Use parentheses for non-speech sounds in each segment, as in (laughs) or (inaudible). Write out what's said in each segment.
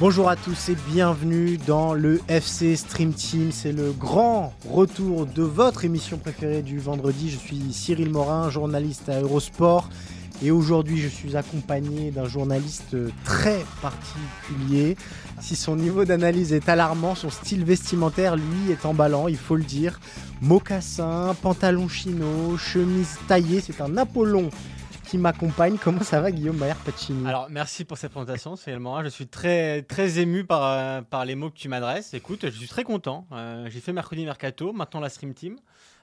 Bonjour à tous et bienvenue dans le FC Stream Team. C'est le grand retour de votre émission préférée du vendredi. Je suis Cyril Morin, journaliste à Eurosport. Et aujourd'hui, je suis accompagné d'un journaliste très particulier. Si son niveau d'analyse est alarmant, son style vestimentaire, lui, est emballant, il faut le dire. Mocassin, pantalon chino, chemise taillée, c'est un Apollon qui m'accompagne. Comment ça va, Guillaume Maher Pacini Alors, merci pour cette présentation, c'est. Je suis très, très ému par, euh, par les mots que tu m'adresses. Écoute, je suis très content. Euh, j'ai fait mercredi mercato, maintenant la Stream Team.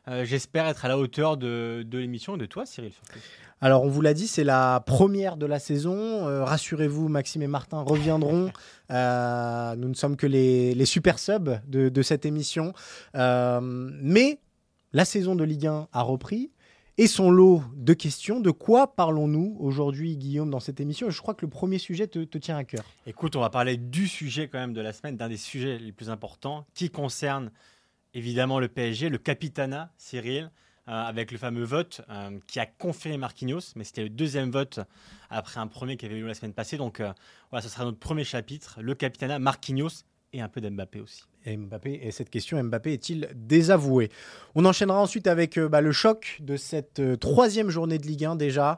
Euh, j'espère être à la hauteur de, de l'émission et de toi, Cyril. Surtout. Alors, on vous l'a dit, c'est la première de la saison. Rassurez-vous, Maxime et Martin reviendront. (laughs) nous ne sommes que les, les super subs de, de cette émission. mais la saison de Ligue 1 a repris et son lot de questions. De quoi parlons-nous aujourd'hui, Guillaume, dans cette émission? Je crois que le premier sujet te, tient à cœur. Écoute, on va parler du sujet quand même de la semaine, d'un des sujets les plus importants, qui concerne évidemment le PSG, le Capitana, Cyril. Euh, avec le fameux vote euh, qui a confirmé Marquinhos, mais c'était le deuxième vote après un premier qui avait eu la semaine passée. Donc euh, voilà, ce sera notre premier chapitre, le Capitana, Marquinhos et un peu d'Mbappé aussi. Mbappé, et cette question, Mbappé est-il désavoué? On enchaînera ensuite avec euh, bah, le choc de cette euh, troisième journée de Ligue 1 déjà.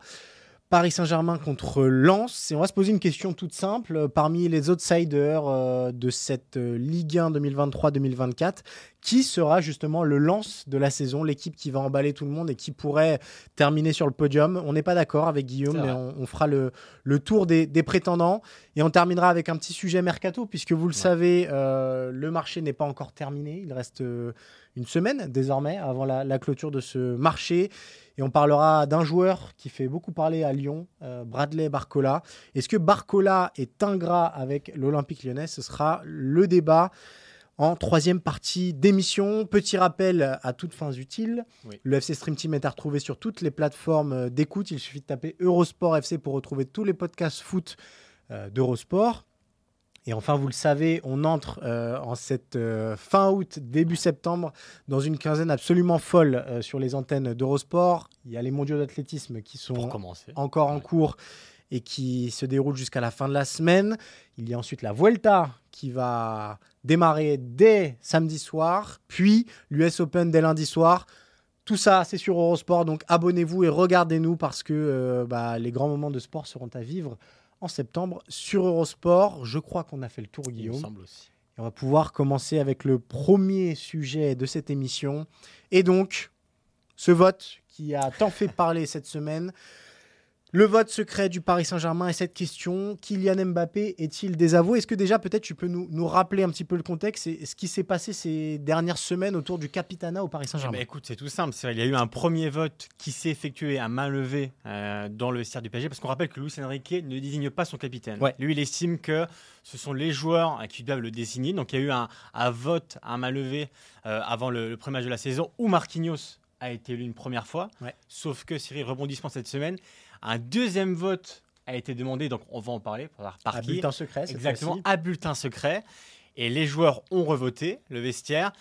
Paris Saint-Germain contre Lens. Et on va se poser une question toute simple. Parmi les outsiders euh, de cette euh, Ligue 1 2023-2024, qui sera justement le Lens de la saison, l'équipe qui va emballer tout le monde et qui pourrait terminer sur le podium? On n'est pas d'accord avec Guillaume, mais on, on, fera le, le tour des, des, prétendants. Et on terminera avec un petit sujet mercato, puisque vous le ouais. savez, euh, le marché n'est pas encore terminé. Il reste euh, une semaine désormais avant la, la clôture de ce marché. Et on parlera d'un joueur qui fait beaucoup parler à Lyon, euh, Bradley Barcola. Est-ce que Barcola est ingrat avec l'Olympique lyonnais? Ce sera le débat en troisième partie d'émission. Petit rappel à toutes fins utiles. Oui. Le FC Stream Team est à retrouver sur toutes les plateformes d'écoute. Il suffit de taper Eurosport FC pour retrouver tous les podcasts foot euh, d'Eurosport. Et enfin, vous le savez, on entre euh, en cette euh, fin août, début septembre, dans une quinzaine absolument folle euh, sur les antennes d'Eurosport. Il y a les mondiaux d'athlétisme qui sont encore en cours et qui se déroulent jusqu'à la fin de la semaine. Il y a ensuite la Vuelta qui va démarrer dès samedi soir, puis l'US Open dès lundi soir. Tout ça, c'est sur Eurosport, donc abonnez-vous et regardez-nous parce que bah, les grands moments de sport seront à vivre en septembre sur Eurosport. Je crois qu'on a fait le tour, Guillaume. Il me semble aussi. Et on va pouvoir commencer avec le premier sujet de cette émission. Et donc, ce vote qui a tant fait parler cette semaine. Le vote secret du Paris Saint-Germain et cette question, Kylian Mbappé est-il désavoué? Est-ce que déjà peut-être tu peux nous, nous, rappeler un petit peu le contexte et ce qui s'est passé ces dernières semaines autour du Capitana au Paris Saint-Germain? Bah Écoute, c'est tout simple. Il y a eu un premier vote qui s'est effectué à main levée euh, dans le vestiaire du PSG parce qu'on rappelle que Luis Enrique ne désigne pas son capitaine. Ouais. Lui, il estime que ce sont les joueurs qui doivent le désigner. Donc il y a eu un, un vote à main levée euh, avant le, le, premier match de la saison où Marquinhos a été élu une première fois. Ouais. Sauf que Cyril, rebondissement cette semaine. Un deuxième vote a été demandé, donc on va en parler. Par à qui. bulletin secret. Exactement, à bulletin secret. Et les joueurs ont revoté, le vestiaire.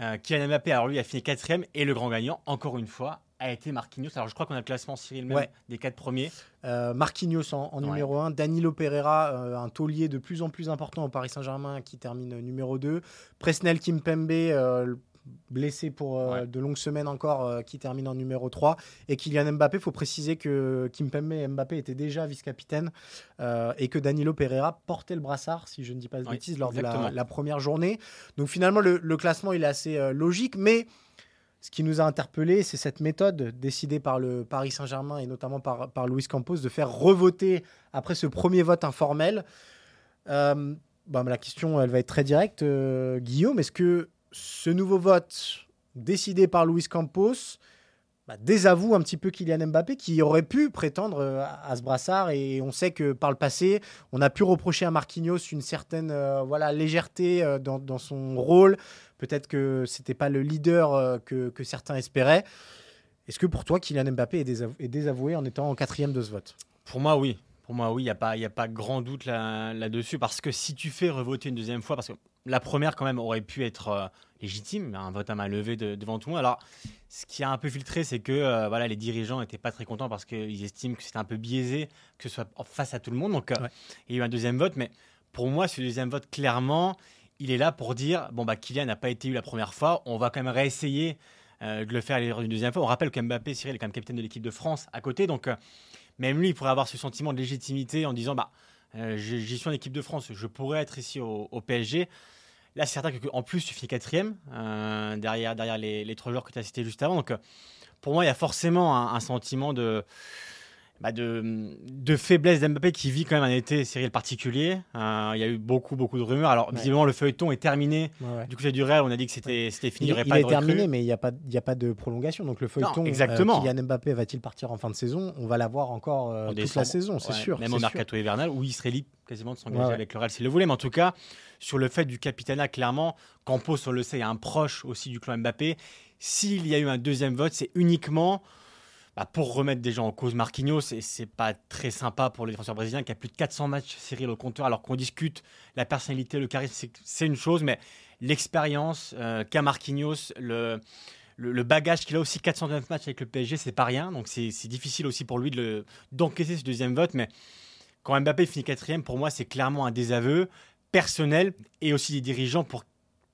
Euh, Kylian Mbappé, alors lui, a fini quatrième. Et le grand gagnant, encore une fois, a été Marquinhos. Alors je crois qu'on a le classement Cyril même ouais. des quatre premiers. Euh, Marquinhos en, en numéro ouais. 1, Danilo Pereira, euh, un taulier de plus en plus important au Paris Saint-Germain qui termine numéro 2. Presnel Kimpembe, euh, blessé pour euh, ouais. de longues semaines encore, euh, qui termine en numéro 3. Et Kylian Mbappé, il faut préciser que Kimpembe et Mbappé étaient déjà vice-capitaine euh, et que Danilo Pereira portait le brassard, si je ne dis pas de bêtises, lors exactement. de la, la, première journée. Donc finalement, le, le, classement, il est assez logique, mais Ce qui nous a interpellé, c'est cette méthode décidée par le Paris Saint-Germain et notamment par, par Luis Campos de faire revoter après ce premier vote informel. Euh, bah, la question, elle va être très directe. Euh, Guillaume, est-ce que ce nouveau vote décidé par Luis Campos bah, désavoue un petit peu Kylian Mbappé qui aurait pu prétendre euh, à ce brassard. Et on sait que par le passé on a pu reprocher à Marquinhos une certaine euh, voilà légèreté euh, dans, son rôle. Peut-être que c'était pas le leader que, certains espéraient. Est-ce que pour toi Kylian Mbappé est, désavoué, en étant en quatrième de ce vote? Pour moi oui. Pour moi, oui, il n'y a, pas, a pas grand doute là-dessus. parce que si tu fais revoter une deuxième fois, parce que la première, quand même, aurait pu être euh, légitime, un vote à main levée devant tout le monde. Alors, ce qui a un peu filtré, c'est que euh, voilà, les dirigeants n'étaient pas très contents parce qu'ils estiment que c'était un peu biaisé, que ce soit face à tout le monde. Donc, euh, il y a eu un deuxième vote. Mais pour moi, ce deuxième vote, clairement, il est là pour dire bon, bah, Kylian n'a pas été eu la première fois. On va quand même réessayer de le faire une deuxième fois. On rappelle qu'Mbappé, Cyril, est quand même capitaine de l'équipe de France à côté. Donc, même lui, il pourrait avoir ce sentiment de légitimité en disant bah, euh, j'y suis en équipe de France, je pourrais être ici au, PSG. Là, c'est certain qu'en plus, tu finis quatrième euh, derrière, derrière les, trois joueurs que tu as cités juste avant. Donc, euh, pour moi, il y a forcément un sentiment de, bah, de, de, faiblesse d'Mbappé qui vit quand même un été Cyril particulier. Euh, il y a eu beaucoup, beaucoup de rumeurs. Alors, visiblement, le feuilleton est terminé. Du côté du Real, on a dit que c'était fini. Il, il, est terminé, mais il n'y a, pas, a pas de prolongation. Donc, le feuilleton, non, exactement. Euh, Kylian Mbappé va-t-il partir en fin de saison? On va l'avoir encore euh, toute la saison, c'est sûr. Même au mercato hivernal, où il serait libre quasiment de s'engager avec le Real s'il le voulait. Mais en tout cas, sur le fait du capitanat, clairement, Campos, on le sait, est un proche aussi du clan Mbappé. S'il y a eu un deuxième vote, c'est uniquement bah, pour remettre des gens en cause Marquinhos, et c'est pas très sympa pour le défenseur brésilien qui a plus de 400 matchs Cyril au compteur, alors qu'on discute la personnalité, le charisme, c'est une chose, mais l'expérience euh, qu'a Marquinhos, le, le, bagage qu'il a aussi 409 matchs avec le PSG, c'est pas rien, donc c'est difficile aussi pour lui d'encaisser ce deuxième vote, mais quand Mbappé finit quatrième, pour moi, c'est clairement un désaveu personnel et aussi des dirigeants pour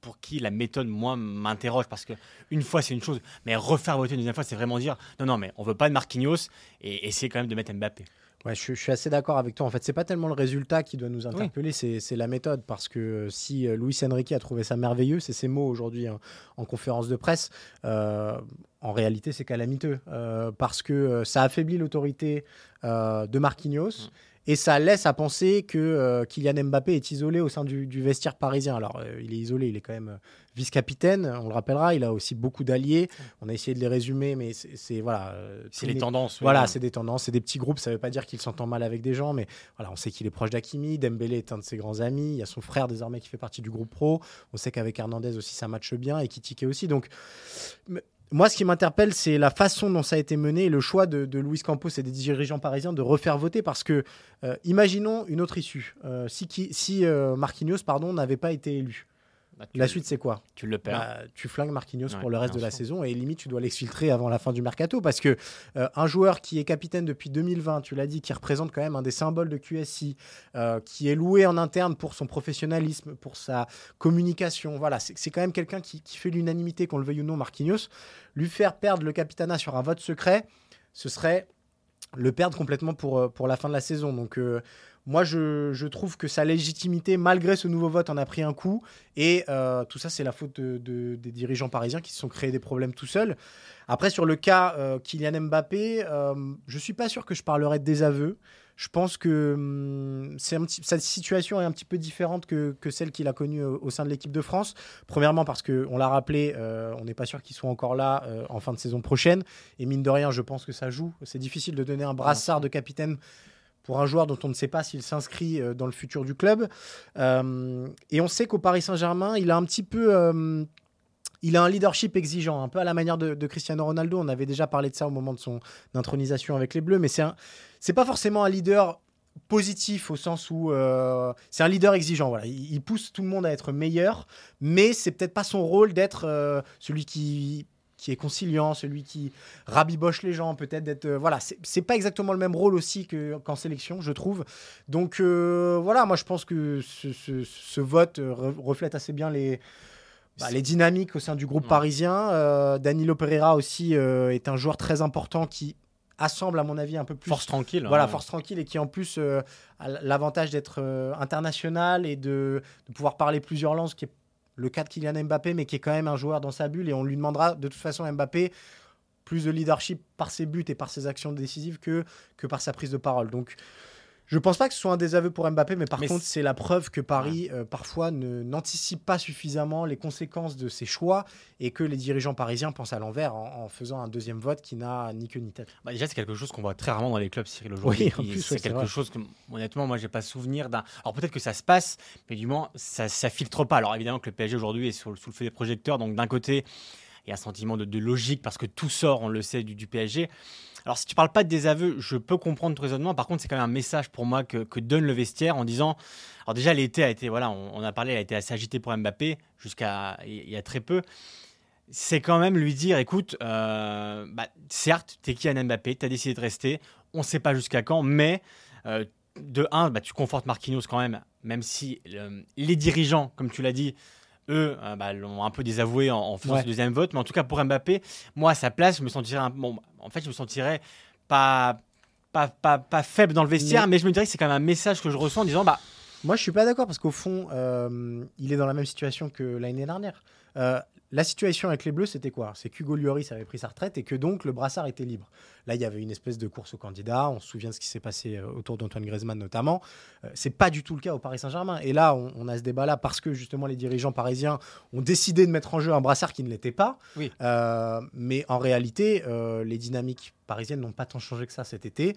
pour qui la méthode, moi, m'interroge parce que une fois, c'est une chose, mais refaire voter une deuxième fois, c'est vraiment dire non, non, mais on veut pas de Marquinhos et essayer quand même de mettre Mbappé. Ouais, je, suis assez d'accord avec toi. En fait, c'est pas tellement le résultat qui doit nous interpeller, c'est la méthode. Parce que si euh, Luis Enrique a trouvé ça merveilleux, c'est ses mots aujourd'hui hein, en conférence de presse. Euh, en réalité, c'est calamiteux euh, parce que ça affaiblit l'autorité de Marquinhos. Mm. Et ça laisse à penser que euh, Kylian Mbappé est isolé au sein du, vestiaire parisien. Alors, euh, il est isolé, il est quand même euh, vice-capitaine, on le rappellera. Il a aussi beaucoup d'alliés. On a essayé de les résumer, mais c'est voilà. c'est les tendances. Voilà, c'est des tendances, c'est des petits groupes. Ça ne veut pas dire qu'il s'entend mal avec des gens, mais voilà, on sait qu'il est proche d'Akimi. Dembélé est un de ses grands amis. Il y a son frère désormais qui fait partie du groupe pro. On sait qu'avec Hernandez aussi, ça matche bien et Kitike aussi. Donc moi, ce qui m'interpelle, c'est la façon dont ça a été mené et le choix de, de Luis Campos et des dirigeants parisiens de refaire voter parce que, euh, imaginons une autre issue. Euh, si, si euh, Marquinhos pardon, n'avait pas été élu, bah, la suite, c'est quoi Tu le perds. Bah, tu flingues Marquinhos pour le reste de la saison et limite, tu dois l'exfiltrer avant la fin du mercato parce que euh, un joueur qui est capitaine depuis 2020, tu l'as dit, qui représente quand même un des symboles de QSI, euh, qui est loué en interne pour son professionnalisme, pour sa communication, voilà, c'est quand même quelqu'un qui, fait l'unanimité, qu'on le veuille ou non, Marquinhos. Lui faire perdre le capitanat sur un vote secret, ce serait le perdre complètement pour, euh, pour la fin de la saison. Donc, moi, je, trouve que sa légitimité, malgré ce nouveau vote, en a pris un coup. Et euh, tout ça, c'est la faute de, des dirigeants parisiens qui se sont créés des problèmes tout seuls. Après, sur le cas euh, Kylian Mbappé, euh, je ne suis pas sûr que je parlerai de désaveu. Je pense que hum, sa situation est un petit peu différente que, celle qu'il a connue au, sein de l'équipe de France. Premièrement, parce qu'on l'a rappelé, on n'est pas sûr qu'il soit encore là en fin de saison prochaine. Et mine de rien, je pense que ça joue. C'est difficile de donner un brassard de capitaine pour un joueur dont on ne sait pas s'il s'inscrit euh, dans le futur du club. Euh, et on sait qu'au Paris Saint-Germain, il a un petit peu... Euh, il a un leadership exigeant, un peu à la manière de, Cristiano Ronaldo. On avait déjà parlé de ça au moment de son intronisation avec les Bleus, mais c'est c'est pas forcément un leader positif au sens où c'est un leader exigeant. Voilà, il, il, pousse tout le monde à être meilleur, mais c'est peut-être pas son rôle d'être celui qui qui est conciliant, celui qui rabiboche les gens, peut-être d'être. Euh, voilà, c'est pas exactement le même rôle aussi qu'en sélection, je trouve. Donc euh, voilà, moi je pense que ce, vote euh, reflète assez bien les. Bah, les dynamiques au sein du groupe parisien. Danilo Pereira aussi est un joueur très important qui assemble, à mon avis, un peu plus. Force tranquille. Voilà, force tranquille et qui en plus a l'avantage d'être international et de, de, pouvoir parler plusieurs langues, qui est le cas de Kylian Mbappé, mais qui est quand même un joueur dans sa bulle. Et on lui demandera de toute façon Mbappé plus de leadership par ses buts et par ses actions décisives que, que par sa prise de parole. Donc je pense pas que ce soit un désaveu pour Mbappé, mais par contre, c'est la preuve que Paris, euh, parfois, n'anticipe pas suffisamment les conséquences de ses choix et que les dirigeants parisiens pensent à l'envers en, faisant un deuxième vote qui n'a ni queue ni tête. Bah déjà, c'est quelque chose qu'on voit très rarement dans les clubs, Cyril, aujourd'hui. Oui, c'est quelque chose que, honnêtement, moi, j'ai pas souvenir d'un. Alors peut-être que ça se passe, mais du moins, ça, ça filtre pas. Alors évidemment que le PSG aujourd'hui est sous, sous le feu des projecteurs, donc d'un côté, il y a un sentiment de, logique parce que tout sort, on le sait, du, du PSG. Alors, si tu parles pas de désaveu, je peux comprendre ton raisonnement. Par contre, c'est quand même un message pour moi que, donne le vestiaire en disant. Alors, déjà, l'été a été, voilà, on, a parlé, a été assez agité pour Mbappé jusqu'à il y a très peu. C'est quand même lui dire écoute, euh, bah, certes, tu es qui un Mbappé, tu as décidé de rester, on ne sait pas jusqu'à quand, mais euh, de un, bah, tu confortes Marquinhos quand même, même si les dirigeants, comme tu l'as dit, eux euh, bah, l'ont un peu désavoué en, faisant ce deuxième vote. Mais en tout cas, pour Mbappé, moi, à sa place, je me sentirais, bon, en fait, je me sentirais pas, pas, pas, faible dans le vestiaire, mais, je me dirais que c'est quand même un message que je ressens en disant, bah, moi, je suis pas d'accord parce qu'au fond, euh, il est dans la même situation que l'année dernière. Euh, la situation avec les Bleus, c'était quoi? C'est qu'Hugo Lloris avait pris sa retraite et que donc le brassard était libre. Là, il y avait une espèce de course au candidat. On se souvient de ce qui s'est passé euh, autour d'Antoine Griezmann notamment. Euh, c'est pas du tout le cas au Paris Saint-Germain. Et là, on, a ce débat-là parce que justement les dirigeants parisiens ont décidé de mettre en jeu un brassard qui ne l'était pas. Oui. Euh, mais en réalité, les dynamiques parisiennes n'ont pas tant changé que ça cet été.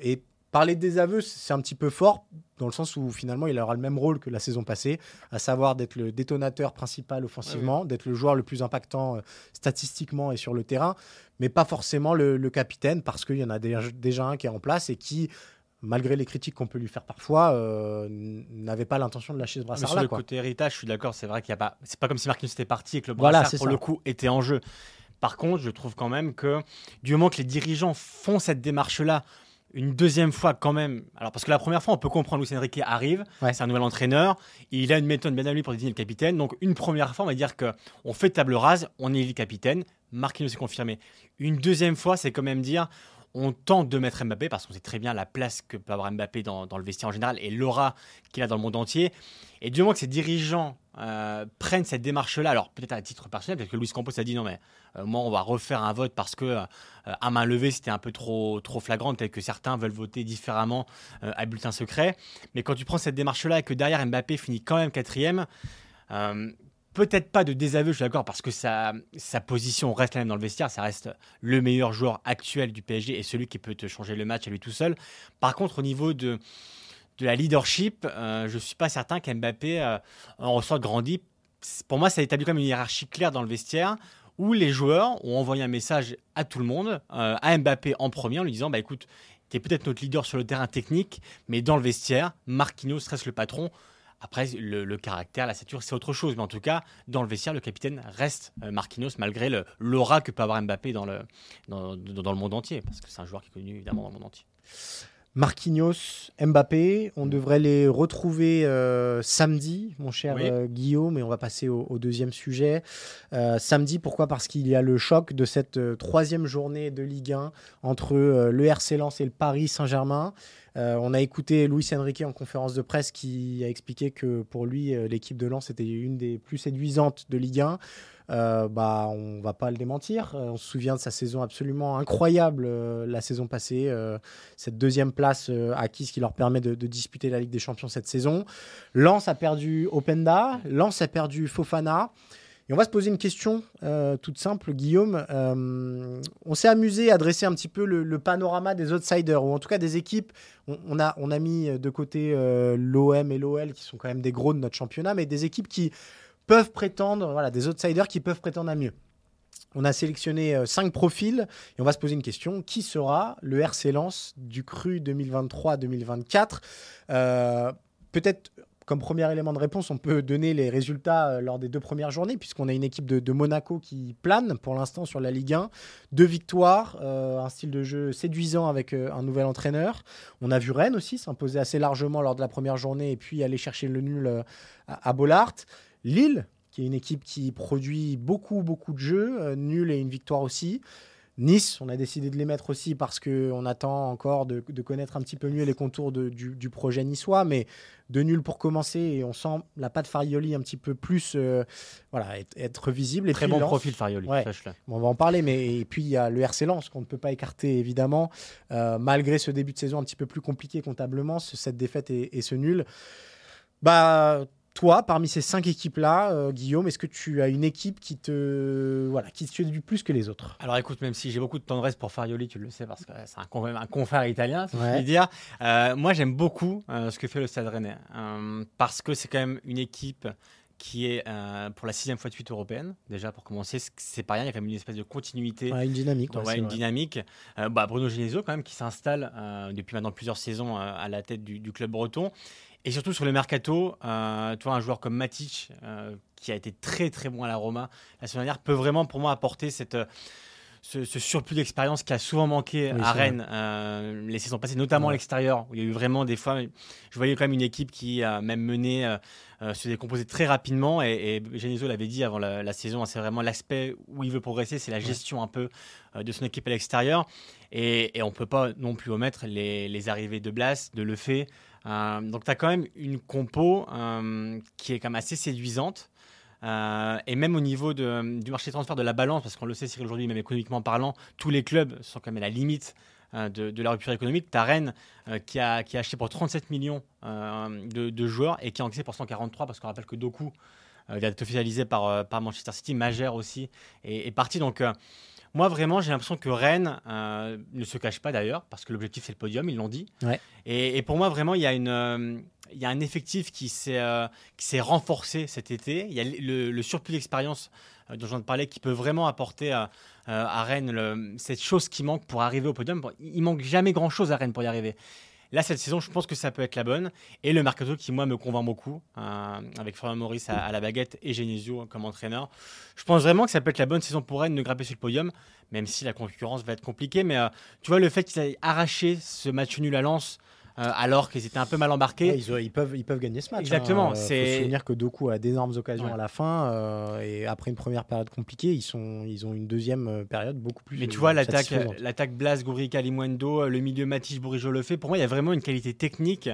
et Parler de désaveu, c'est un petit peu fort, dans le sens où finalement il aura le même rôle que la saison passée, à savoir d'être le détonateur principal offensivement, d'être le joueur le plus impactant euh, statistiquement et sur le terrain, mais pas forcément le, capitaine, parce qu'il y en a déjà un qui est en place et qui, malgré les critiques qu'on peut lui faire parfois, euh, n'avait pas l'intention de lâcher ce brassard-là. Sur le côté héritage, je suis d'accord, c'est vrai qu'il n'y a pas. C'est pas comme si Marquinhos était parti et que le brassard, pour le coup, était en jeu. Par contre, je trouve quand même que du moment que les dirigeants font cette démarche-là une deuxième fois quand même. Alors parce que la première fois, on peut comprendre Luis Enrique arrive, c'est un nouvel entraîneur, il a une méthode bien à lui pour désigner le capitaine. Donc une première fois, on va dire que on fait table rase, on est le capitaine, Marquinhos est confirmé. Une deuxième fois, c'est quand même dire on tente de mettre Mbappé parce qu'on sait très bien la place que peut avoir Mbappé dans, le vestiaire en général et l'aura qu'il a dans le monde entier. Et du moment que ces dirigeants euh, prennent cette démarche-là, alors peut-être à titre personnel, peut-être que Luis Campos a dit non mais euh, moi on va refaire un vote parce que euh, à main levée c'était un peu trop trop flagrant, peut-être que certains veulent voter différemment à bulletin secret. Mais quand tu prends cette démarche-là et que derrière Mbappé finit quand même quatrième, peut-être pas de désaveu, je suis d'accord, parce que sa, position reste la même dans le vestiaire, ça reste le meilleur joueur actuel du PSG et celui qui peut te changer le match à lui tout seul. Par contre, au niveau de, la leadership, euh, je ne suis pas certain qu'Mbappé euh, en ressorte grandi. Pour moi, ça établit comme une hiérarchie claire dans le vestiaire où les joueurs ont envoyé un message à tout le monde, euh, à Mbappé en premier, en lui disant bah, écoute, tu es peut-être notre leader sur le terrain technique, mais dans le vestiaire, Marquinhos reste le patron. Après, le, caractère, la stature, c'est autre chose. Mais en tout cas, dans le vestiaire, le capitaine reste euh, Marquinhos, malgré l'aura que peut avoir Mbappé dans le, dans, le monde entier. Parce que c'est un joueur qui est connu, évidemment, dans le monde entier. Marquinhos, Mbappé, on devrait les retrouver euh, samedi, mon cher euh, Guillaume, et on va passer au, deuxième sujet. samedi, pourquoi? Parce qu'il y a le choc de cette troisième journée de Ligue 1 entre le RC Lens et le Paris Saint-Germain. Euh, on a écouté Luis Enrique en conférence de presse qui a expliqué que pour lui, euh, l'équipe de Lens était une des plus séduisantes de Ligue 1. Euh, bah, on va pas le démentir. on se souvient de sa saison absolument incroyable la saison passée. cette deuxième place acquise qui leur permet de, disputer la Ligue des Champions cette saison. Lens a perdu Openda. Lens a perdu Fofana on va se poser une question euh, toute simple, Guillaume. Euh, on s'est amusé à dresser un petit peu le, panorama des outsiders, ou en tout cas des équipes. On, a, on a mis de côté euh, l'OM et l'OL, qui sont quand même des gros de notre championnat, mais des équipes qui peuvent prétendre, voilà, des outsiders qui peuvent prétendre à mieux. On a sélectionné cinq profils et on va se poser une question. Qui sera le RC Lens du cru 2023-2024 Peut-être comme premier élément de réponse, on peut donner les résultats euh, lors des deux premières journées, puisqu'on a une équipe de, Monaco qui plane pour l'instant sur la Ligue 1. Deux victoires, euh, un style de jeu séduisant avec euh, un nouvel entraîneur. On a vu Rennes aussi s'imposer assez largement lors de la première journée et puis aller chercher le nul à, Bollard. Lille, qui est une équipe qui produit beaucoup, beaucoup de jeux, nul et une victoire aussi. Nice, on a décidé de les mettre aussi parce qu'on attend encore de, connaître un petit peu mieux les contours du, projet niçois, mais de nul pour commencer et on sent la patte Farioli un petit peu plus euh, voilà, être, visible. Et Très bon profil Farioli, on va en parler, mais et puis il y a le RC Lens qu'on ne peut pas écarter évidemment, euh, malgré ce début de saison un petit peu plus compliqué comptablement, cette défaite et, et ce nul. Bah, toi, parmi ces cinq équipes-là, euh, Guillaume, est-ce que tu as une équipe qui te, voilà, qui te du plus que les autres? Alors écoute, même si j'ai beaucoup de tendresse pour Farioli, tu le sais, parce que c'est un, un confrère italien, si je puis dire, euh, moi j'aime beaucoup euh, ce que fait le Stade Rennais, parce que c'est quand même une équipe qui est pour la sixième fois de suite européenne. Déjà, pour commencer, c'est pas rien. Il y a quand même une espèce de continuité. une dynamique. une dynamique. bah, Bruno Genesio, quand même, qui s'installe depuis maintenant plusieurs saisons à la tête du, du, club breton. Et surtout sur le mercato, euh, un joueur comme Matic, euh, qui a été très très bon à la Roma la semaine dernière, peut vraiment pour moi apporter cette, euh, ce, surplus d'expérience qui a souvent manqué à Rennes euh, les saisons passées, notamment à l'extérieur, où il y a eu vraiment des fois, je voyais quand même une équipe qui a même mené, se décomposer très rapidement. Et, et l'avait dit avant la, saison, hein, c'est vraiment l'aspect où il veut progresser, c'est la gestion un peu de son équipe à l'extérieur. Et, et on ne peut pas non plus omettre les, les arrivées de Blas, de Lefebvre. Euh, donc tu as quand même une compo euh, qui est quand même assez séduisante. Euh, et même au niveau de, du marché de transfert de la balance, parce qu'on le sait, Cyril, aujourd'hui, même économiquement parlant, tous les clubs sont quand même à la limite de, la rupture économique. Tu Rennes qui, a, qui, a, acheté pour 37 millions de, joueurs et qui a encaissé pour 143, parce qu'on rappelle que Doku vient d'être officialisé par, par Manchester City, Magère aussi, est, est parti. Donc moi, vraiment, j'ai l'impression que Rennes euh, ne se cache pas d'ailleurs, parce que l'objectif, c'est le podium, ils l'ont dit. Et, pour moi, vraiment, il y a, une, euh, il y a un effectif qui s'est, euh, renforcé cet été. Il y a le, surplus d'expérience dont j'en parlais qui peut vraiment apporter à, à Rennes cette chose qui manque pour arriver au podium. Il manque jamais grand-chose à Rennes pour y arriver. Là, cette saison, je pense que ça peut être la bonne. Et le mercato qui, moi, me convainc beaucoup, euh, avec Florian Maurice à, la baguette et Genesio comme entraîneur. Je pense vraiment que ça peut être la bonne saison pour Rennes de grimper sur le podium, même si la concurrence va être compliquée. Mais euh, tu vois, le fait qu'ils aient arraché ce match nul à Lens, alors qu'ils étaient un peu mal embarqués. ils, peuvent, ils peuvent gagner ce match. Exactement. Il hein. faut se souvenir que Doku a d'énormes occasions à la fin euh, et après une première période compliquée, ils, sont, ils ont une deuxième euh, période beaucoup plus. Mais tu vois, l'attaque, l'attaque Blas, Gouri, Kalimwendo, le milieu Matisse, Bourigeau le fait. Pour moi, il y a vraiment une qualité technique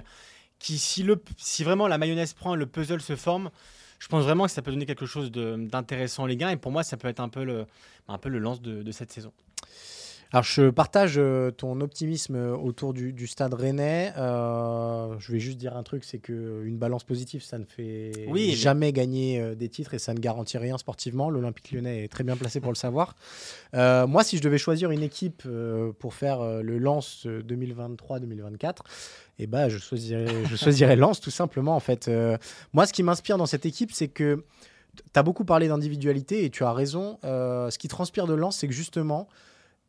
qui, si, le, si vraiment la mayonnaise prend, le puzzle se forme. Je pense vraiment que ça peut donner quelque chose d'intéressant Ligue 1 et pour moi, ça peut être un peu le, un peu le lance de, de cette saison. Alors, je partage euh, ton optimisme euh, autour du, stade rennais. Euh, je vais juste dire un truc c'est qu'une balance positive, ça ne fait jamais gagner des titres et ça ne garantit rien sportivement. L'Olympique lyonnais est très bien placé pour le savoir. (laughs) moi, si je devais choisir une équipe pour faire le lance 2023-2024, eh ben, je choisirais, je choisirais (laughs) Lens tout simplement. En fait, moi, ce qui m'inspire dans cette équipe, c'est que tu as beaucoup parlé d'individualité et tu as raison. ce qui transpire de Lens, c'est que justement,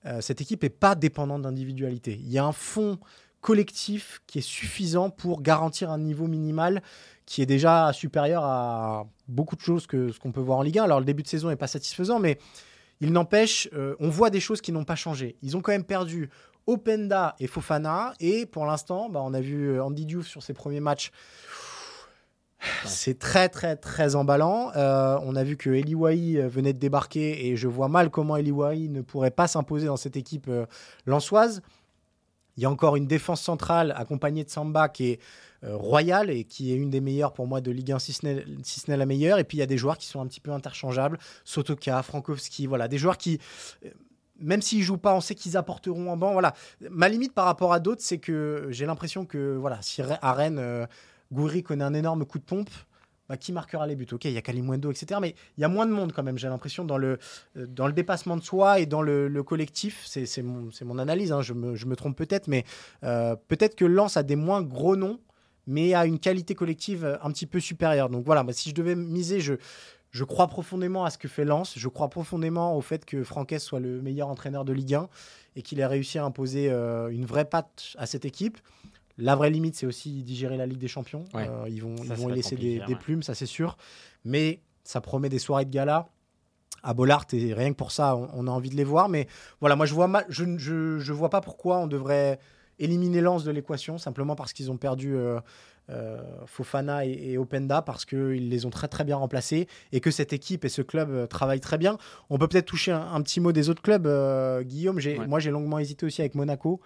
euh, cette équipe n'est pas dépendante d'individualité. Il y a un fond collectif qui est suffisant pour garantir un niveau minimal qui est déjà supérieur à beaucoup de choses que ce qu'on peut voir en Ligue 1. Alors le début de saison n'est pas satisfaisant, mais il n'empêche, euh, on voit des choses qui n'ont pas changé. Ils ont quand même perdu Openda et Fofana, et pour l'instant, bah, on a vu euh, Andy Diouf sur ses premiers matchs c'est très très très emballant. Euh, on a vu que Eliwai euh, venait de débarquer et je vois mal comment Eliwai ne pourrait pas s'imposer dans cette équipe euh, lançoise. Il y a encore une défense centrale accompagnée de Samba qui est royale et qui est une des meilleures pour moi de Ligue 1, si ce n'est la meilleure. Et puis il y a des joueurs qui sont un petit peu interchangeables. Sotoka, Frankowski, voilà, des joueurs qui même s'ils jouent pas, on sait qu'ils apporteront en banc. Voilà. Ma limite par rapport à d'autres, c'est que j'ai l'impression que voilà, si à Rennes, Goury connaît un énorme coup de pompe. Bah, qui marquera les buts Ok, il y a Kalimwendo, etc. Mais il y a moins de monde quand même, j'ai l'impression, dans le, euh, dans le dépassement de soi et dans le, collectif. C'est mon, mon, analyse, hein, je, me, je, me, trompe peut-être, mais euh, peut-être que Lens a des moins gros noms, mais a une qualité collective euh, un petit peu supérieure. Donc voilà, si je devais miser, je, je crois profondément à ce que fait Lens. Je crois profondément au fait que Franquès soit le meilleur entraîneur de Ligue 1 et qu'il ait réussi à imposer une vraie patte à cette équipe. La vraie limite, c'est aussi digérer la Ligue des Champions. Euh, ils vont, ils vont y laisser des, plumes, ça c'est sûr. Mais ça promet des soirées de gala à Bollard et rien que pour ça, on, a envie de les voir. Mais voilà, moi je vois mal, je, je, je vois pas pourquoi on devrait éliminer Lens de l'équation simplement parce qu'ils ont perdu Fofana et, Openda parce qu'ils les ont très très bien remplacés et que cette équipe et ce club travaillent très bien. On peut peut-être toucher un, petit mot des autres clubs. Guillaume, moi j'ai longuement hésité aussi avec Monaco.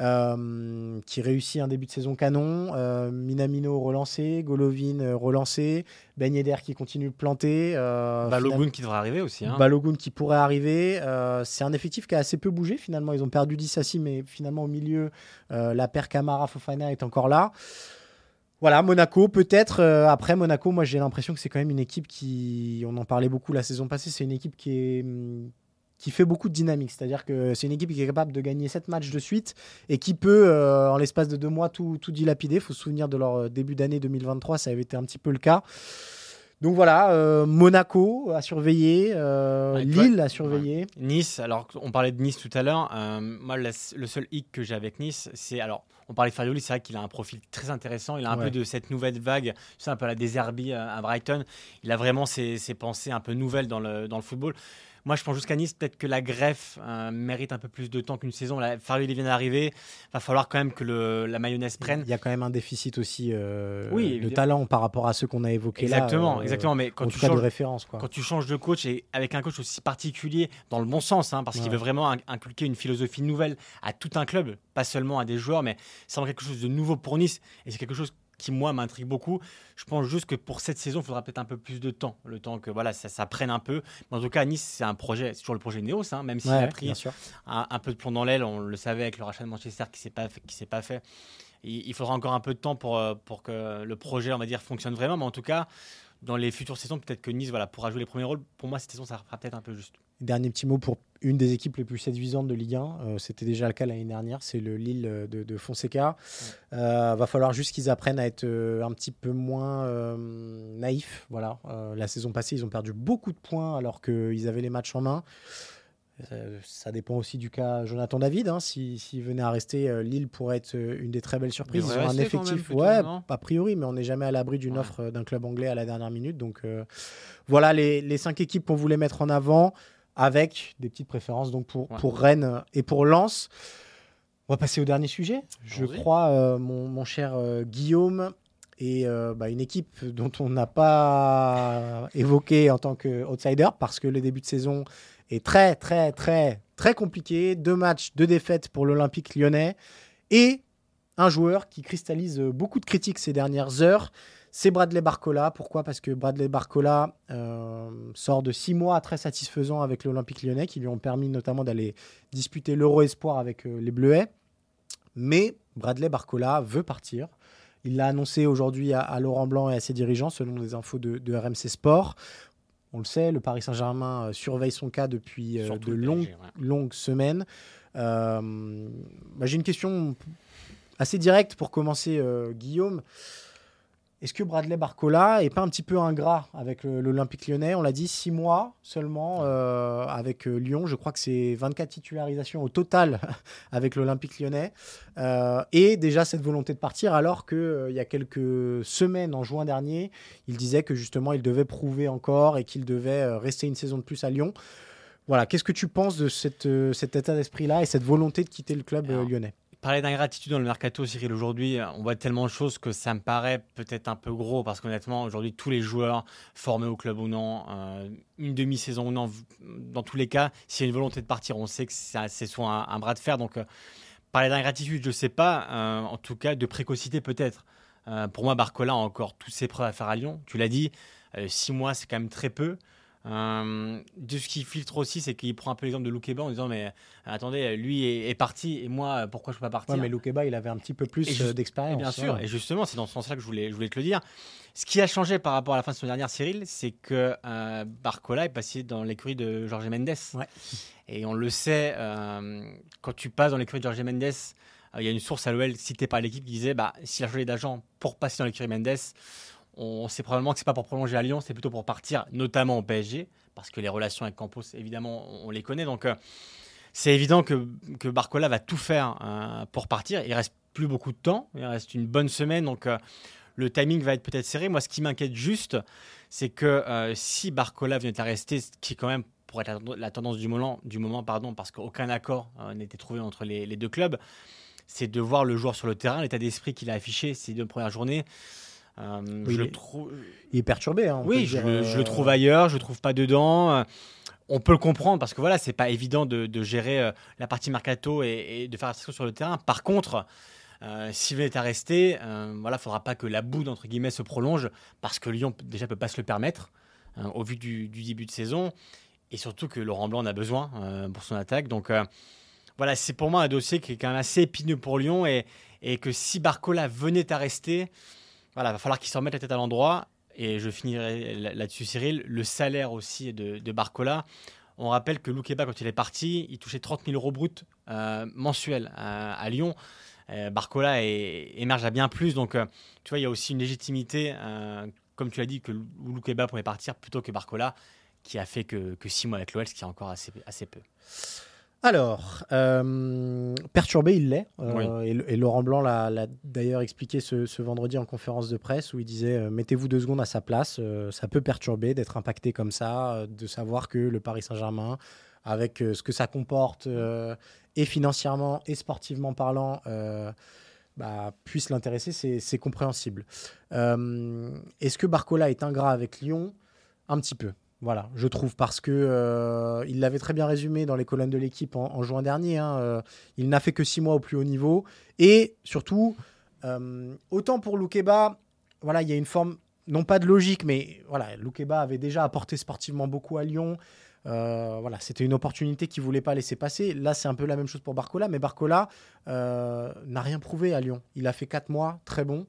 Euh, qui réussit un début de saison canon. Euh, Minamino relancé, Golovin euh, relancé, Ben Yedder qui continue de planter. Balogun qui devrait arriver aussi. Hein. Balogun qui pourrait arriver. c'est un effectif qui a assez peu bougé finalement. Ils ont perdu Dissassi, mais finalement au milieu, la paire Camara Fofana est encore là. Voilà, Monaco, peut-être. après, Monaco, moi j'ai l'impression que c'est quand même une équipe qui. On en parlait beaucoup la saison passée. C'est une équipe qui est, hum, qui fait beaucoup de dynamique. C'est-à-dire que c'est une équipe qui est capable de gagner 7 matchs de suite et qui peut, euh, en l'espace de deux mois, tout, tout dilapider. Il faut se souvenir de leur euh, début d'année 2023, ça avait été un petit peu le cas. Donc voilà, euh, Monaco à surveiller, Lille à surveiller. Nice, alors on parlait de Nice tout à l'heure. moi, le seul hic que j'ai avec Nice, c'est alors on parlait de Farioli, c'est vrai qu'il a un profil très intéressant. Il a un peu de cette nouvelle vague, c'est un peu la désherbie à Brighton. Il a vraiment ses, ses, pensées un peu nouvelles dans le, dans le football. Moi, je pense jusqu'à Nice, peut-être que la greffe euh, mérite un peu plus de temps qu'une saison. La, Farley vient d'arriver. Va falloir quand même que le, la mayonnaise prenne. Il y a quand même un déficit aussi euh, de talent par rapport à ceux qu'on a évoqués là. Exactement, euh, exactement. Mais quand tu changes de référence, quoi. quand tu changes de coach et avec un coach aussi particulier, dans le bon sens, hein, parce qu'il veut vraiment inculquer une philosophie nouvelle à tout un club, pas seulement à des joueurs, mais c'est vraiment quelque chose de nouveau pour Nice. Et c'est quelque chose qui moi m'intrigue beaucoup. Je pense juste que pour cette saison, il faudra peut-être un peu plus de temps, le temps que voilà ça, ça prenne un peu. Mais en tout cas, Nice, c'est un projet, c'est toujours le projet Neos, hein, même s'il a pris un, peu de plomb dans l'aile, on le savait avec le rachat de Manchester qui s'est pas qui s'est pas fait. Il, faudra encore un peu de temps pour euh, pour que le projet, on va dire, fonctionne vraiment. Mais en tout cas, dans les futures saisons, peut-être que Nice voilà pourra jouer les premiers rôles. Pour moi, cette saison, ça fera peut-être un peu juste. Dernier petit mot pour une des équipes les plus séduisantes de Ligue 1. Euh, c'était déjà le cas l'année dernière. C'est le Lille euh, de, Fonseca. Il euh, va falloir juste qu'ils apprennent à être un petit peu moins naïfs. Voilà. la saison passée, ils ont perdu beaucoup de points alors qu'ils avaient les matchs en main. ça dépend aussi du cas Jonathan David. Hein. S'il venait à rester, Lille pourrait être une des très belles surprises. Ils ont un effectif, ouais, a priori, mais on n'est jamais à l'abri d'une offre d'un club anglais à la dernière minute. Donc voilà les, les, cinq équipes qu'on voulait mettre en avant avec des petites préférences donc pour, pour Rennes et pour Lens. On va passer au dernier sujet. Je crois, euh, mon, cher euh, Guillaume, et euh, bah, une équipe dont on n'a pas évoqué en tant qu'outsider parce que le début de saison est très, très, très, très compliqué. Deux matchs, deux défaites pour l'Olympique lyonnais et un joueur qui cristallise beaucoup de critiques ces dernières heures c'est Bradley Barcola. Pourquoi? Parce que Bradley Barcola euh, sort de six mois très satisfaisants avec l'Olympique lyonnais, qui lui ont permis notamment d'aller disputer l'Euro Espoir avec euh, les Bleuets. Mais Bradley Barcola veut partir. Il l'a annoncé aujourd'hui à, Laurent Blanc et à ses dirigeants, selon les infos de, RMC Sport. On le sait, le Paris Saint-Germain euh, surveille son cas depuis de longues, longues semaines. Bah, j'ai une question assez directe pour commencer, Guillaume. Est-ce que Bradley Barcola est pas un petit peu ingrat avec l'Olympique lyonnais? On l'a dit, six mois seulement euh, avec euh, Lyon. Je crois que c'est 24 titularisations au total (laughs) avec l'Olympique lyonnais. Euh, et déjà cette volonté de partir, alors qu'il y a quelques semaines, en juin dernier, il disait que justement il devait prouver encore et qu'il devait rester une saison de plus à Lyon. Voilà, qu'est-ce que tu penses de cette, cet état d'esprit-là et cette volonté de quitter le club lyonnais? Parler d'ingratitude dans le mercato, Cyril, aujourd'hui, on voit tellement de choses que ça me paraît peut-être un peu gros parce qu'honnêtement, aujourd'hui, tous les joueurs formés au club ou non, euh, une demi-saison ou non, dans tous les cas, s'il y a une volonté de partir, on sait que c'est soit un, bras de fer. Donc, euh, parler d'ingratitude, je ne sais pas. Euh, en tout cas, de précocité, peut-être. pour moi, Barcola a encore toutes ses preuves à faire à Lyon. Tu l'as dit, six mois, c'est quand même très peu. Euh, de ce qui filtre aussi, c'est qu'il prend un peu l'exemple de Loukeba en disant Mais euh, attendez, lui est, parti et moi, pourquoi je ne peux pas partir? Mais Loukeba, il avait un petit peu plus euh, d'expérience. Bien sûr, et justement, c'est dans ce sens-là que je voulais, je voulais te le dire. Ce qui a changé par rapport à la fin de son dernière, Cyril, c'est que Barcola est passé dans l'écurie de Jorge Mendes. Et on le sait, quand tu passes dans l'écurie de Jorge Mendes, il y a une source à l'OL citée par l'équipe qui disait bah, S'il a changé d'agent pour passer dans l'écurie Mendes, on sait probablement que c'est pas pour prolonger à Lyon, c'est plutôt pour partir, notamment au PSG, parce que les relations avec Campos, évidemment, on les connaît. Donc, euh, c'est évident que, Barcola va tout faire euh, pour partir. Il reste plus beaucoup de temps, il reste une bonne semaine, donc euh, le timing va être peut-être serré. Moi, ce qui m'inquiète juste, c'est que si Barcola venait à rester, ce qui quand même pourrait être la, tendance du moment, du moment pardon, parce qu'aucun accord n'était trouvé entre les, les deux clubs, c'est de voir le joueur sur le terrain, l'état d'esprit qu'il a affiché ces deux premières journées. Euh, Oui, je il le est- trouve. Il est perturbé. hein, Oui, je, dire, le- je le euh, trouve ailleurs, je le trouve pas dedans. Euh, On peut le comprendre parce que voilà, c'est pas évident de, de gérer la partie mercato et, et de faire attention sur le terrain. Par contre, euh, s'il venait à rester, euh, voilà, faudra pas que la boue entre guillemets se prolonge parce que Lyon déjà peut pas se le permettre hein, au vu du, du début de saison et surtout que Laurent Blanc en a besoin euh, pour son attaque. Donc voilà, c'est pour moi un dossier qui est quand même assez épineux pour Lyon et, et que si Barcola venait à rester, voilà, va falloir qu'il se remette la tête à l'endroit. Et je finirai là- là-dessus, Cyril. Le salaire aussi de, Barcola. On rappelle que Loukeba, quand il est parti, il touchait 30 000 euros bruts euh, mensuels à, à Lyon. Euh, Barcola émerge à bien plus. Donc, euh, tu vois, il y a aussi une légitimité, euh, comme tu l'as dit, que Lou- Loukeba pouvait partir plutôt que Barcola, qui a fait que, que 6 mois avec l'OL, ce qui est encore assez peu. Alors, euh, perturbé, il l'est. Euh, Oui. et, Laurent Blanc l'a d'ailleurs expliqué ce, ce vendredi en conférence de presse où il disait euh, Mettez-vous deux secondes à sa place. ça peut perturber d'être impacté comme ça, de savoir que le Paris Saint-Germain, avec ce que ça comporte, et financièrement et sportivement parlant, bah, puisse l'intéresser, c'est compréhensible. Est-ce que Barcola est ingrat avec Lyon? Un petit peu. Voilà, je trouve, parce que euh, il l'avait très bien résumé dans les colonnes de l'équipe en, juin dernier. hein, euh, il n'a fait que six mois au plus haut niveau. Et surtout, euh, autant pour Loukeba, voilà, il y a une forme, non pas de logique, mais voilà, Loukeba avait déjà apporté sportivement beaucoup à Lyon. Voilà, c'était une opportunité qu'il voulait pas laisser passer. Là, c'est un peu la même chose pour Barcola, mais Barcola n'a rien prouvé à Lyon. Il a fait quatre mois, très bon.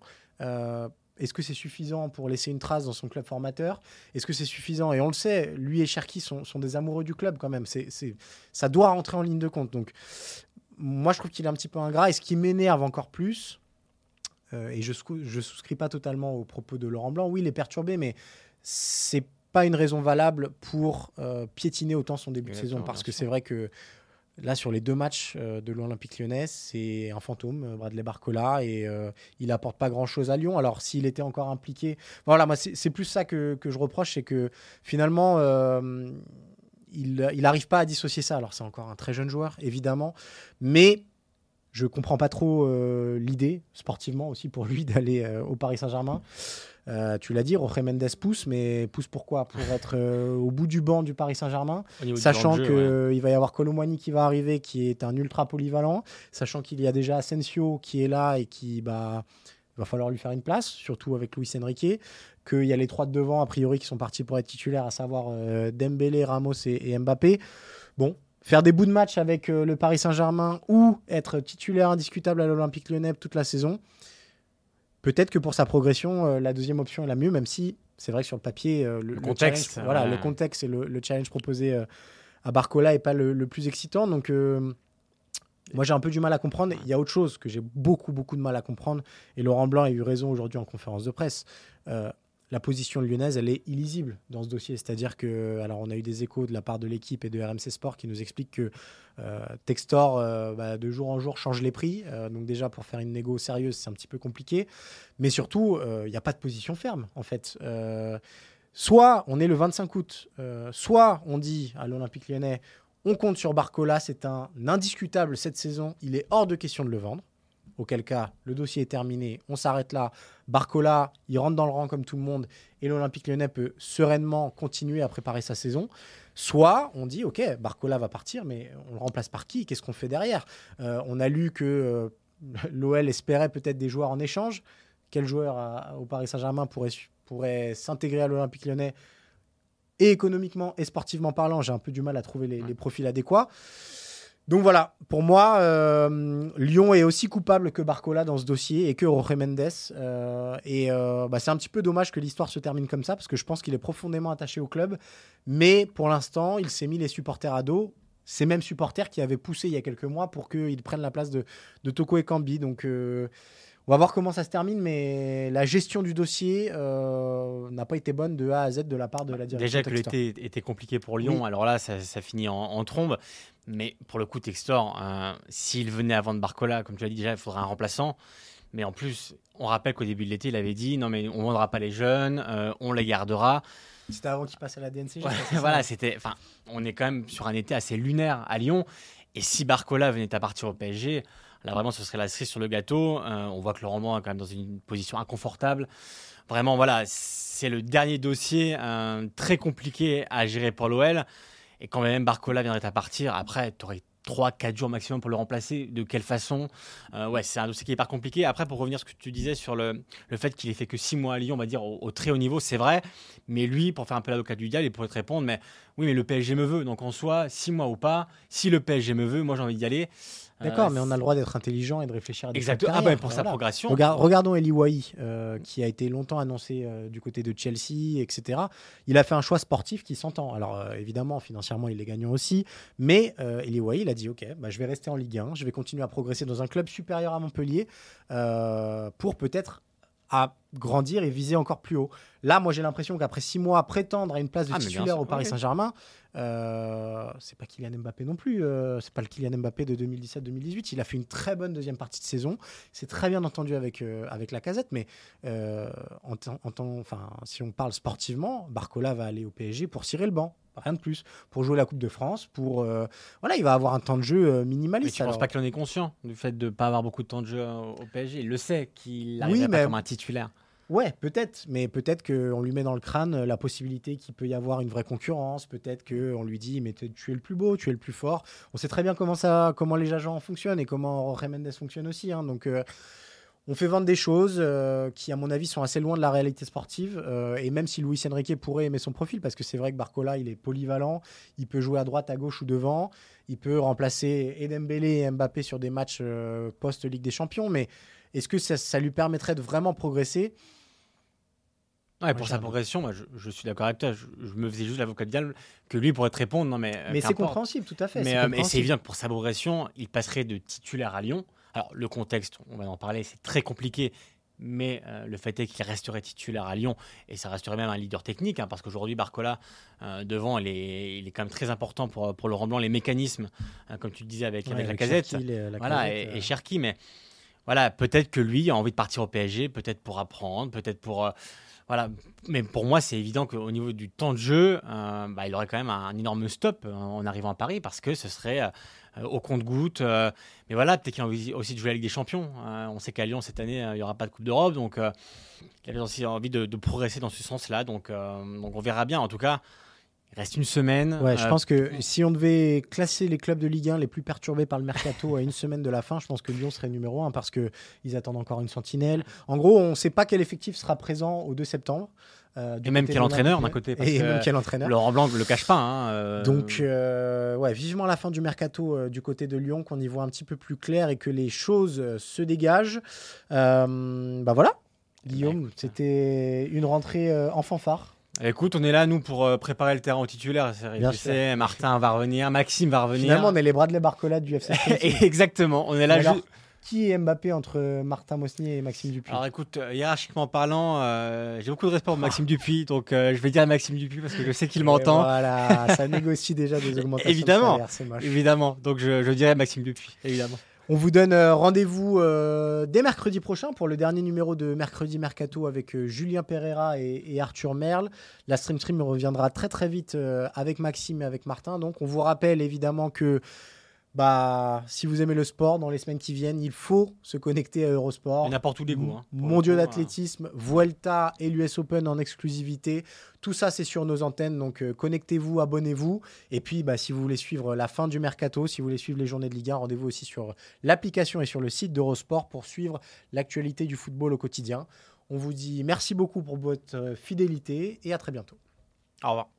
Est-ce que c'est suffisant pour laisser une trace dans son club formateur? Est-ce que c'est suffisant? Et on le sait, lui et Cherki sont, sont des amoureux du club quand même. C'est, c'est- ça doit rentrer en ligne de compte. Donc, moi, je trouve qu'il est un petit peu ingrat. Et ce qui m'énerve encore plus, euh, et je ne souscris pas totalement aux propos de Laurent Blanc, oui, il est perturbé, mais c'est pas une raison valable pour euh, piétiner autant son début de saison. Parce que c'est vrai que là, sur les deux matchs euh, de l'Olympique lyonnais, c'est un fantôme, euh, Bradley Barcola, et euh, il apporte pas grand-chose à Lyon. Alors, s'il était encore impliqué... Voilà, moi, c'est plus ça que, que je reproche, c'est que finalement... il n'arrive pas à dissocier ça. Alors, c'est encore un très jeune joueur, évidemment, mais je comprends pas trop euh, l'idée, sportivement aussi, pour lui (laughs) d'aller euh, au Paris Saint-Germain. Euh, tu l'as dit, Jorge Mendes pousse, mais pousse pourquoi? Pour être au bout du banc du Paris Saint-Germain, sachant qu'il ouais. va y avoir Colomwani qui va arriver, qui est un ultra polyvalent, sachant qu'il y a déjà Asensio qui est là et qui bah, va falloir lui faire une place, surtout avec Luis Enrique, qu'il y a les trois de devant, a priori, qui sont partis pour être titulaires, à savoir Dembélé, Ramos et, et Mbappé. Bon, faire des bouts de match avec euh, le Paris Saint-Germain ou être titulaire indiscutable à l'Olympique lyonnais toute la saison, peut-être que pour sa progression, euh, la deuxième option est la mieux, même si c'est vrai que sur le papier, euh, le, le contexte, challenge- voilà, ouais. le contexte et le, le challenge proposé à Barcola n'est pas le, plus excitant. Donc, moi, j'ai un peu du mal à comprendre. Il y a autre chose que j'ai beaucoup, beaucoup de mal à comprendre. Et Laurent Blanc a eu raison aujourd'hui en conférence de presse. La position lyonnaise, elle est illisible dans ce dossier. C'est-à-dire que, on a eu des échos de la part de l'équipe et de RMC Sport qui nous expliquent que euh, Textor, euh, bah, de jour en jour, change les prix. Euh, donc, déjà, pour faire une négo sérieuse, c'est un petit peu compliqué. Mais surtout, il n'y a pas de position ferme, en fait. Soit on est le 25 août, soit on dit à l'Olympique lyonnais, on compte sur Barcola, c'est un indiscutable cette saison, il est hors de question de le vendre. Auquel cas, le dossier est terminé, on s'arrête là. Barcola, il rentre dans le rang comme tout le monde et l'Olympique lyonnais peut sereinement continuer à préparer sa saison. Soit on dit, ok, Barcola va partir, mais on le remplace par qui? Qu'est-ce qu'on fait derrière? Euh, On a lu que euh, l'OL espérait peut-être des joueurs en échange. Quel joueur à- au Paris Saint-Germain pourrait, s'intégrer à l'Olympique lyonnais? Et économiquement et sportivement parlant, j'ai un peu du mal à trouver les profils adéquats. Donc voilà, pour moi, euh, Lyon est aussi coupable que Barcola dans ce dossier et que Jorge Mendes. Euh, et euh, bah, c'est un petit peu dommage que l'histoire se termine comme ça parce que je pense qu'il est profondément attaché au club. Mais pour l'instant, il s'est mis les supporters à dos. Ces mêmes supporters qui avaient poussé il y a quelques mois pour qu'ils prennent la place de, de Toko et Kambi. Donc on va voir comment ça se termine, mais la gestion du dossier euh, n'a pas été bonne de A à Z de la part de la direction. Déjà que l'été était compliqué pour Lyon, Oui. alors là, ça, ça finit en, en trombe. Mais pour le coup, Textor, euh, s'il venait à vendre Barcola, comme tu l'as dit déjà, il faudrait un remplaçant. Mais en plus, on rappelle qu'au début de l'été, il avait dit non, mais on ne vendra pas les jeunes, euh, on les gardera. C'était avant qu'il passe à la DNCG. Ouais, voilà, c'était. Enfin, on est quand même sur un été assez lunaire à Lyon. Et si Barcola venait à partir au PSG, Là, vraiment, ce serait la cerise sur le gâteau. Euh, on voit que le rendement est quand même dans une position inconfortable. Vraiment, voilà, c'est le dernier dossier euh, très compliqué à gérer pour l'OL. Et quand même Barcola viendrait à partir, après, tu aurais 3-4 jours maximum pour le remplacer. De quelle façon? Euh, Ouais, c'est un dossier qui est pas compliqué. Après, pour revenir à ce que tu disais sur le, le fait qu'il ait fait que 6 mois à Lyon, on va dire au, très haut niveau, c'est vrai. Mais lui, pour faire un peu l'avocat du diable, il pourrait te répondre Mais oui, mais le PSG me veut. Donc en soi, 6 mois ou pas, si le PSG me veut, moi j'ai envie d'y aller. D'accord, euh, mais on a le droit d'être intelligent et de réfléchir à des Exactement. Ah ben pour sa progression. regardons Eli Wahi, euh, qui a été longtemps annoncé euh, du côté de Chelsea, etc. Il a fait un choix sportif qui s'entend. Alors évidemment, financièrement, il est gagnant aussi, mais Eli Wahi, il a dit ok, bah, je vais rester en Ligue 1, je vais continuer à progresser dans un club supérieur à Montpellier pour peut-être à grandir et viser encore plus haut. Là, moi, j'ai l'impression qu'après six mois, prétendre à une place de ah, titulaire au Paris Saint-Germain, euh, c'est pas Kylian Mbappé non plus. Euh, c'est pas le Kylian Mbappé de 2017-2018. Il a fait une très bonne deuxième partie de saison. C'est très bien entendu avec, euh, avec la casette, mais euh, en, en enfin, si on parle sportivement, Barcola va aller au PSG pour cirer le banc rien de plus, pour jouer la Coupe de France, pour voilà, il va avoir un temps de jeu minimaliste. Mais tu penses pas qu'il en est conscient du fait de ne pas avoir beaucoup de temps de jeu au PSG Il le sait qu'il arrive pas comme un titulaire. Ouais, peut-être, mais peut-être qu'on lui met dans le crâne euh, la possibilité qu'il peut y avoir une vraie concurrence, peut-être qu'on lui dit mais tu es le plus beau, tu es le plus fort. On sait très bien comment, ça, comment les agents fonctionnent et comment Jorge Mendes fonctionne aussi. Hein. donc euh, on fait vendre des choses euh, qui, à mon avis, sont assez loin de la réalité sportive. et même si Luis Enrique pourrait aimer son profil, parce que c'est vrai que Barcola, il est polyvalent, il peut jouer à droite, à gauche ou devant, il peut remplacer Edembele et Mbappé sur des matchs post-Ligue des Champions, mais est-ce que ça, ça lui permettrait de vraiment progresser? Pour sa progression, moi, je, suis d'accord avec toi. Je, me faisais juste l'avocat de diable que lui pourrait te répondre. Non, mais euh, mais c'est compréhensible, tout à fait. Mais euh, c'est évident que pour sa progression, il passerait de titulaire à Lyon. Alors, le contexte, on va en parler, c'est très compliqué. Mais euh, le fait est qu'il resterait titulaire à Lyon et ça resterait même un leader technique hein, parce qu'aujourd'hui Barcola devant il est, il est, quand même très important pour, pour Laurent Blanc les mécanismes comme tu le disais avec, avec, la casette voilà, et, Cherki mais voilà peut-être que lui a envie de partir au PSG peut-être pour apprendre peut-être pour voilà, mais pour moi, c'est évident qu'au niveau du temps de jeu, euh, bah, il aurait quand même un, énorme stop euh, en arrivant à Paris parce que ce serait euh, au compte-goutte. mais voilà, peut-être qu'il a envie aussi de jouer avec des champions. on sait qu'à Lyon, cette année, il n'y aura pas de Coupe d'Europe. Donc, il a aussi envie de, de progresser dans ce sens-là. Donc, donc, on verra bien. En tout cas, il reste une semaine. Ouais, je euh, pense que si on devait classer les clubs de Ligue 1 les plus perturbés par le mercato à une semaine de la fin, je pense que Lyon serait numéro 1 parce qu'ils attendent encore une sentinelle. En gros, on ne sait pas quel effectif sera présent au 2 septembre. Euh, et même quel entraîneur d'un côté. et même quel entraîneur. Laurent Blanc ne le cache pas. Hein, euh. Donc, ouais, vivement la fin du mercato du côté de Lyon, qu'on y voit un petit peu plus clair et que les choses se dégagent. bah voilà, Guillaume, c'était une rentrée en fanfare. Écoute, on est là, nous, pour euh, préparer le terrain au titulaire. C'est Martin va revenir, Maxime va revenir. Finalement, on est les bras de la Barcolade du FC. (laughs) Exactement, on est là. qui est Mbappé entre Martin Mosnier et Maxime Dupuis? Alors écoute, euh, hiérarchiquement parlant, euh, j'ai beaucoup de respect pour Maxime Dupuis, donc je vais dire Maxime Dupuis parce que je sais qu'il m'entend. Voilà, ça négocie déjà des (laughs) augmentations. évidemment, de évidemment. Donc je, je dirais Maxime Dupuis, évidemment. On vous donne euh, rendez-vous euh, dès mercredi prochain pour le dernier numéro de Mercredi Mercato avec euh, Julien Pereira et, Arthur Merle. La Stream Stream reviendra très très vite avec Maxime et avec Martin. Donc on vous rappelle évidemment que bah, si vous aimez le sport, dans les semaines qui viennent, il faut se connecter à Eurosport. N'importe où les goûts. Hein, Mondiaux d'athlétisme, Vuelta et l'US Open en exclusivité. Tout ça, c'est sur nos antennes. Donc, euh, connectez-vous, abonnez-vous. Et puis, bah, si vous voulez suivre la fin du mercato, si vous voulez suivre les journées de Ligue 1, rendez-vous aussi sur l'application et sur le site d'Eurosport pour suivre l'actualité du football au quotidien. On vous dit merci beaucoup pour votre fidélité et à très bientôt. Au revoir.